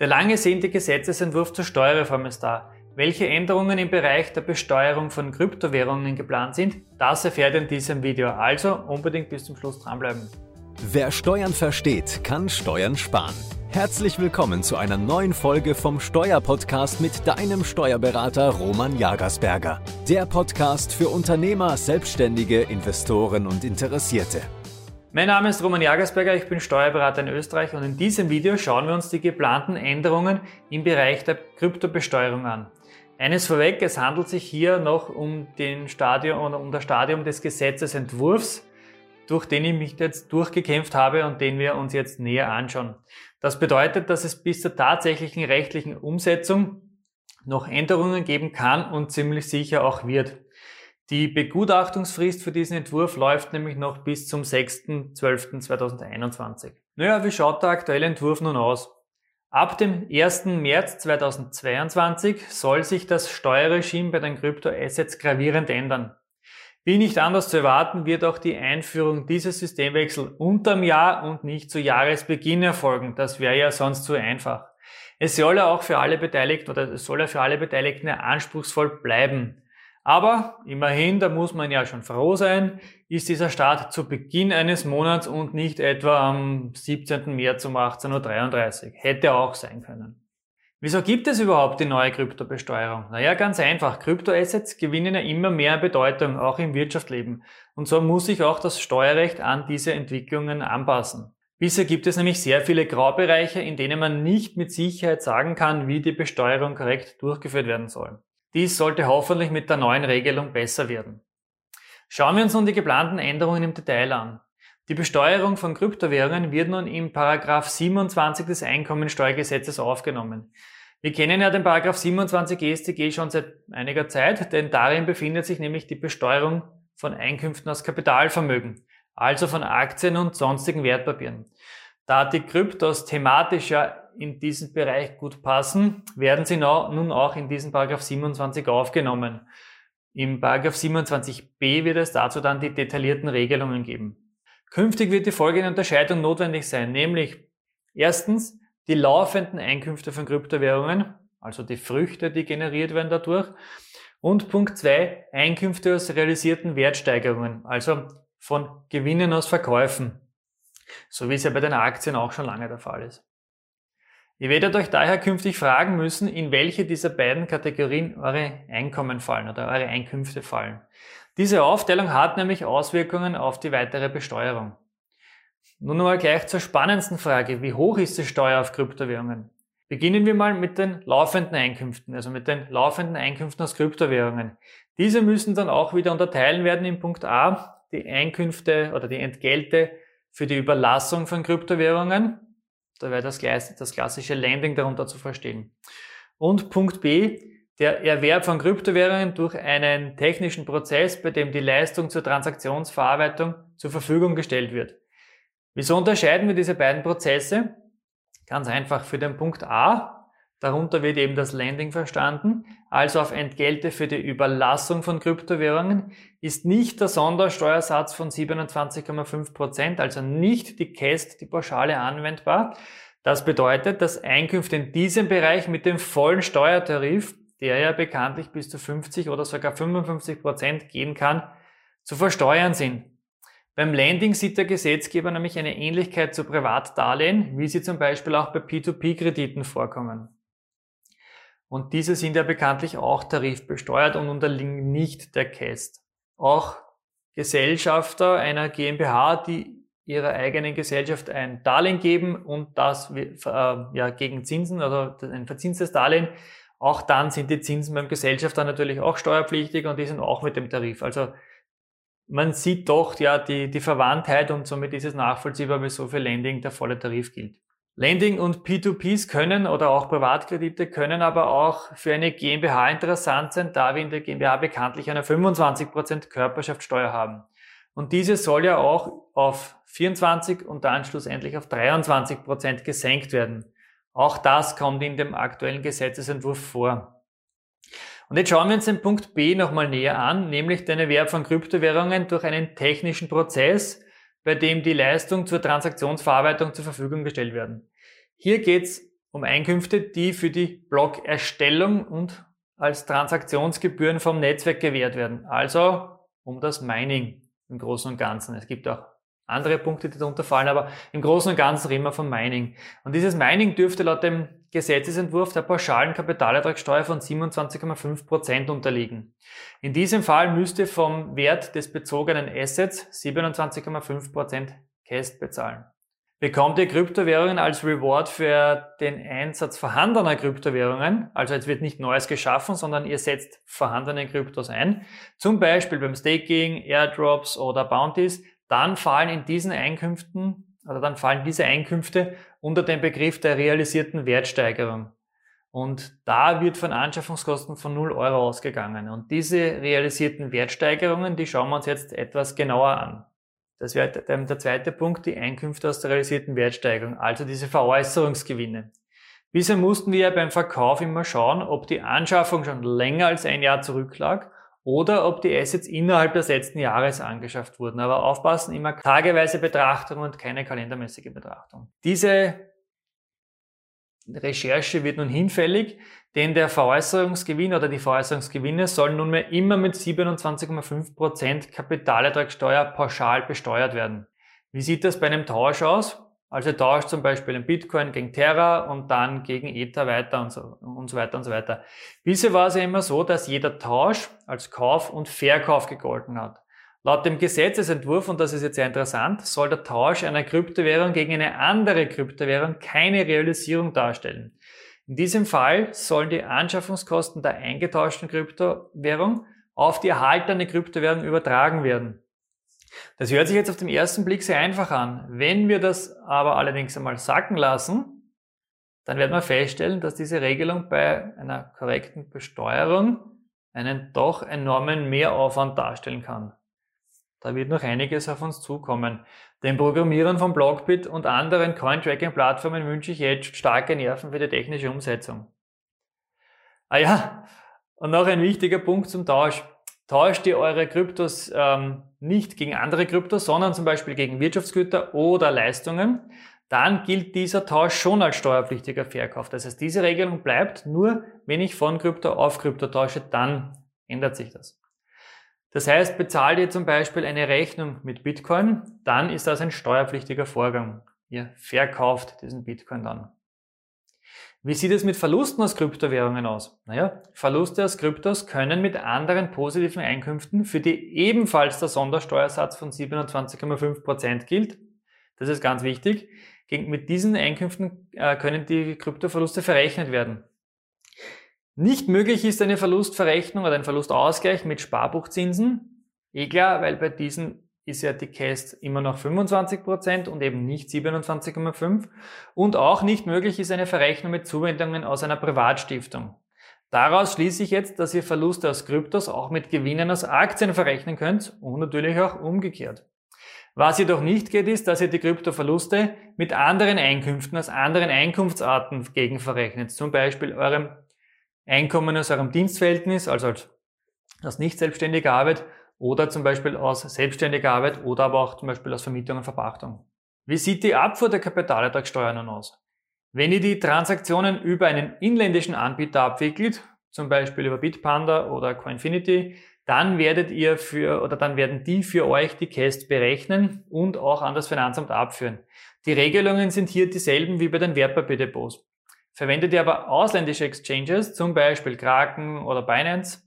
Der lange ersehnte Gesetzesentwurf zur Steuerreform ist da. Welche Änderungen im Bereich der Besteuerung von Kryptowährungen geplant sind, das erfährt ihr in diesem Video. Also unbedingt bis zum Schluss dranbleiben. Wer Steuern versteht, kann Steuern sparen. Herzlich willkommen zu einer neuen Folge vom Steuerpodcast mit deinem Steuerberater Roman Jagersberger. Der Podcast für Unternehmer, Selbstständige, Investoren und Interessierte. Mein Name ist Roman Jagersberger, ich bin Steuerberater in Österreich und in diesem Video schauen wir uns die geplanten Änderungen im Bereich der Kryptobesteuerung an. Eines vorweg, es handelt sich hier noch um, den Stadium, um das Stadium des Gesetzesentwurfs, durch den ich mich jetzt durchgekämpft habe und den wir uns jetzt näher anschauen. Das bedeutet, dass es bis zur tatsächlichen rechtlichen Umsetzung noch Änderungen geben kann und ziemlich sicher auch wird. Die Begutachtungsfrist für diesen Entwurf läuft nämlich noch bis zum 6.12.2021. Naja, wie schaut der aktuelle Entwurf nun aus? Ab dem 1. März 2022 soll sich das Steuerregime bei den Kryptoassets gravierend ändern. Wie nicht anders zu erwarten, wird auch die Einführung dieser Systemwechsel unterm Jahr und nicht zu Jahresbeginn erfolgen. Das wäre ja sonst zu einfach. Es soll ja auch für alle Beteiligten oder es soll ja für alle Beteiligten anspruchsvoll bleiben. Aber immerhin, da muss man ja schon froh sein, ist dieser Start zu Beginn eines Monats und nicht etwa am 17. März um 18.33 Uhr. Hätte auch sein können. Wieso gibt es überhaupt die neue Kryptobesteuerung? Naja, ganz einfach. Kryptoassets gewinnen ja immer mehr Bedeutung, auch im Wirtschaftsleben. Und so muss sich auch das Steuerrecht an diese Entwicklungen anpassen. Bisher gibt es nämlich sehr viele Graubereiche, in denen man nicht mit Sicherheit sagen kann, wie die Besteuerung korrekt durchgeführt werden soll. Dies sollte hoffentlich mit der neuen Regelung besser werden. Schauen wir uns nun die geplanten Änderungen im Detail an. Die Besteuerung von Kryptowährungen wird nun im Paragraph 27 des Einkommensteuergesetzes aufgenommen. Wir kennen ja den Paragraph 27 EStG schon seit einiger Zeit, denn darin befindet sich nämlich die Besteuerung von Einkünften aus Kapitalvermögen, also von Aktien und sonstigen Wertpapieren. Da die Kryptos thematisch ja in diesen Bereich gut passen, werden sie nun auch in diesen Paragraph 27 aufgenommen. Im Paragraph 27b wird es dazu dann die detaillierten Regelungen geben. Künftig wird die folgende Unterscheidung notwendig sein, nämlich erstens die laufenden Einkünfte von Kryptowährungen, also die Früchte, die generiert werden dadurch, und Punkt zwei Einkünfte aus realisierten Wertsteigerungen, also von Gewinnen aus Verkäufen, so wie es ja bei den Aktien auch schon lange der Fall ist. Ihr werdet euch daher künftig fragen müssen, in welche dieser beiden Kategorien eure Einkommen fallen oder eure Einkünfte fallen. Diese Aufteilung hat nämlich Auswirkungen auf die weitere Besteuerung. Nun einmal gleich zur spannendsten Frage. Wie hoch ist die Steuer auf Kryptowährungen? Beginnen wir mal mit den laufenden Einkünften, also mit den laufenden Einkünften aus Kryptowährungen. Diese müssen dann auch wieder unterteilen werden in Punkt A, die Einkünfte oder die Entgelte für die Überlassung von Kryptowährungen da wäre das, das klassische Landing darunter zu verstehen. Und Punkt B, der Erwerb von Kryptowährungen durch einen technischen Prozess, bei dem die Leistung zur Transaktionsverarbeitung zur Verfügung gestellt wird. Wieso unterscheiden wir diese beiden Prozesse? Ganz einfach für den Punkt A Darunter wird eben das Landing verstanden, also auf Entgelte für die Überlassung von Kryptowährungen, ist nicht der Sondersteuersatz von 27,5%, also nicht die KEST, die Pauschale anwendbar. Das bedeutet, dass Einkünfte in diesem Bereich mit dem vollen Steuertarif, der ja bekanntlich bis zu 50 oder sogar 55% gehen kann, zu versteuern sind. Beim Landing sieht der Gesetzgeber nämlich eine Ähnlichkeit zu Privatdarlehen, wie sie zum Beispiel auch bei P2P-Krediten vorkommen. Und diese sind ja bekanntlich auch tarifbesteuert und unterliegen nicht der KEST. Auch Gesellschafter einer GmbH, die ihrer eigenen Gesellschaft ein Darlehen geben und das äh, ja, gegen Zinsen, also ein verzinstes Darlehen, auch dann sind die Zinsen beim Gesellschafter natürlich auch steuerpflichtig und die sind auch mit dem Tarif. Also man sieht doch ja die, die Verwandtheit und somit ist es nachvollziehbar, wieso für Lending der volle Tarif gilt. Lending und P2Ps können oder auch Privatkredite können aber auch für eine GmbH interessant sein, da wir in der GmbH bekanntlich eine 25% Körperschaftssteuer haben. Und diese soll ja auch auf 24 und dann schlussendlich auf 23% gesenkt werden. Auch das kommt in dem aktuellen Gesetzesentwurf vor. Und jetzt schauen wir uns den Punkt B nochmal näher an, nämlich den Erwerb von Kryptowährungen durch einen technischen Prozess, bei dem die Leistung zur Transaktionsverarbeitung zur Verfügung gestellt werden. Hier geht es um Einkünfte, die für die Blockerstellung und als Transaktionsgebühren vom Netzwerk gewährt werden. Also um das Mining im Großen und Ganzen. Es gibt auch andere Punkte, die darunter fallen, aber im Großen und Ganzen reden wir von Mining. Und dieses Mining dürfte laut dem Gesetzesentwurf der pauschalen Kapitalertragssteuer von 27,5 Prozent unterliegen. In diesem Fall müsste vom Wert des bezogenen Assets 27,5 Prozent Cash bezahlen. Bekommt ihr Kryptowährungen als Reward für den Einsatz vorhandener Kryptowährungen, also jetzt wird nicht Neues geschaffen, sondern ihr setzt vorhandene Kryptos ein, zum Beispiel beim Staking, Airdrops oder Bounties, dann fallen in diesen Einkünften oder dann fallen diese Einkünfte unter den Begriff der realisierten Wertsteigerung. Und da wird von Anschaffungskosten von 0 Euro ausgegangen. Und diese realisierten Wertsteigerungen, die schauen wir uns jetzt etwas genauer an. Das wäre der zweite Punkt, die Einkünfte aus der realisierten Wertsteigerung, also diese Veräußerungsgewinne. Bisher mussten wir ja beim Verkauf immer schauen, ob die Anschaffung schon länger als ein Jahr zurücklag oder ob die Assets innerhalb des letzten Jahres angeschafft wurden. Aber aufpassen, immer tageweise Betrachtung und keine kalendermäßige Betrachtung. Diese Recherche wird nun hinfällig, denn der Veräußerungsgewinn oder die Veräußerungsgewinne sollen nunmehr immer mit 27,5% Kapitalertragssteuer pauschal besteuert werden. Wie sieht das bei einem Tausch aus? Also tauscht zum Beispiel ein Bitcoin gegen Terra und dann gegen Ether weiter und so, und so weiter und so weiter. Bisher war es ja immer so, dass jeder Tausch als Kauf und Verkauf gegolten hat. Laut dem Gesetzesentwurf, und das ist jetzt sehr interessant, soll der Tausch einer Kryptowährung gegen eine andere Kryptowährung keine Realisierung darstellen. In diesem Fall sollen die Anschaffungskosten der eingetauschten Kryptowährung auf die erhaltene Kryptowährung übertragen werden. Das hört sich jetzt auf den ersten Blick sehr einfach an. Wenn wir das aber allerdings einmal sacken lassen, dann werden wir feststellen, dass diese Regelung bei einer korrekten Besteuerung einen doch enormen Mehraufwand darstellen kann. Da wird noch einiges auf uns zukommen. Den Programmierern von Blockbit und anderen Coin-Tracking-Plattformen wünsche ich jetzt starke Nerven für die technische Umsetzung. Ah ja, und noch ein wichtiger Punkt zum Tausch. Tauscht ihr eure Kryptos ähm, nicht gegen andere Kryptos, sondern zum Beispiel gegen Wirtschaftsgüter oder Leistungen, dann gilt dieser Tausch schon als steuerpflichtiger Verkauf. Das heißt, diese Regelung bleibt nur, wenn ich von Krypto auf Krypto tausche, dann ändert sich das. Das heißt, bezahlt ihr zum Beispiel eine Rechnung mit Bitcoin, dann ist das ein steuerpflichtiger Vorgang. Ihr verkauft diesen Bitcoin dann. Wie sieht es mit Verlusten aus Kryptowährungen aus? Naja, Verluste aus Kryptos können mit anderen positiven Einkünften, für die ebenfalls der Sondersteuersatz von 27,5% gilt, das ist ganz wichtig, mit diesen Einkünften äh, können die Kryptoverluste verrechnet werden. Nicht möglich ist eine Verlustverrechnung oder ein Verlustausgleich mit Sparbuchzinsen. Eh klar, weil bei diesen ist ja die Cast immer noch 25% und eben nicht 27,5%. Und auch nicht möglich ist eine Verrechnung mit Zuwendungen aus einer Privatstiftung. Daraus schließe ich jetzt, dass ihr Verluste aus Kryptos auch mit Gewinnen aus Aktien verrechnen könnt und natürlich auch umgekehrt. Was jedoch nicht geht, ist, dass ihr die Kryptoverluste mit anderen Einkünften aus anderen Einkunftsarten gegenverrechnet. Zum Beispiel eurem Einkommen aus eurem Dienstverhältnis, also als nicht selbstständige Arbeit oder zum Beispiel aus selbstständiger Arbeit oder aber auch zum Beispiel aus Vermietung und Verpachtung. Wie sieht die Abfuhr der Kapitalertragssteuer nun aus? Wenn ihr die Transaktionen über einen inländischen Anbieter abwickelt, zum Beispiel über Bitpanda oder Coinfinity, dann werdet ihr für oder dann werden die für euch die Cast berechnen und auch an das Finanzamt abführen. Die Regelungen sind hier dieselben wie bei den Wertpapierdepots. Verwendet ihr aber ausländische Exchanges, zum Beispiel Kraken oder Binance,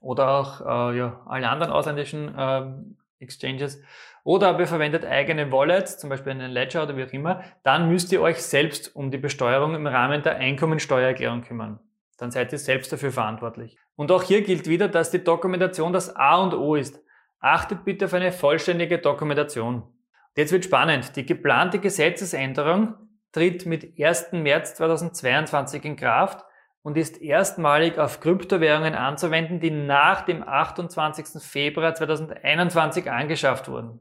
oder auch äh, ja, alle anderen ausländischen ähm, Exchanges oder aber ihr verwendet eigene Wallets, zum Beispiel einen Ledger oder wie auch immer, dann müsst ihr euch selbst um die Besteuerung im Rahmen der Einkommensteuererklärung kümmern. Dann seid ihr selbst dafür verantwortlich. Und auch hier gilt wieder, dass die Dokumentation das A und O ist. Achtet bitte auf eine vollständige Dokumentation. Jetzt wird spannend. Die geplante Gesetzesänderung tritt mit 1. März 2022 in Kraft und ist erstmalig auf Kryptowährungen anzuwenden, die nach dem 28. Februar 2021 angeschafft wurden.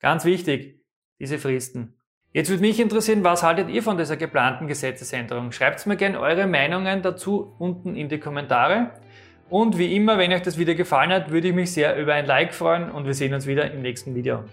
Ganz wichtig, diese Fristen. Jetzt würde mich interessieren, was haltet ihr von dieser geplanten Gesetzesänderung? Schreibt mir gerne eure Meinungen dazu unten in die Kommentare. Und wie immer, wenn euch das Video gefallen hat, würde ich mich sehr über ein Like freuen und wir sehen uns wieder im nächsten Video.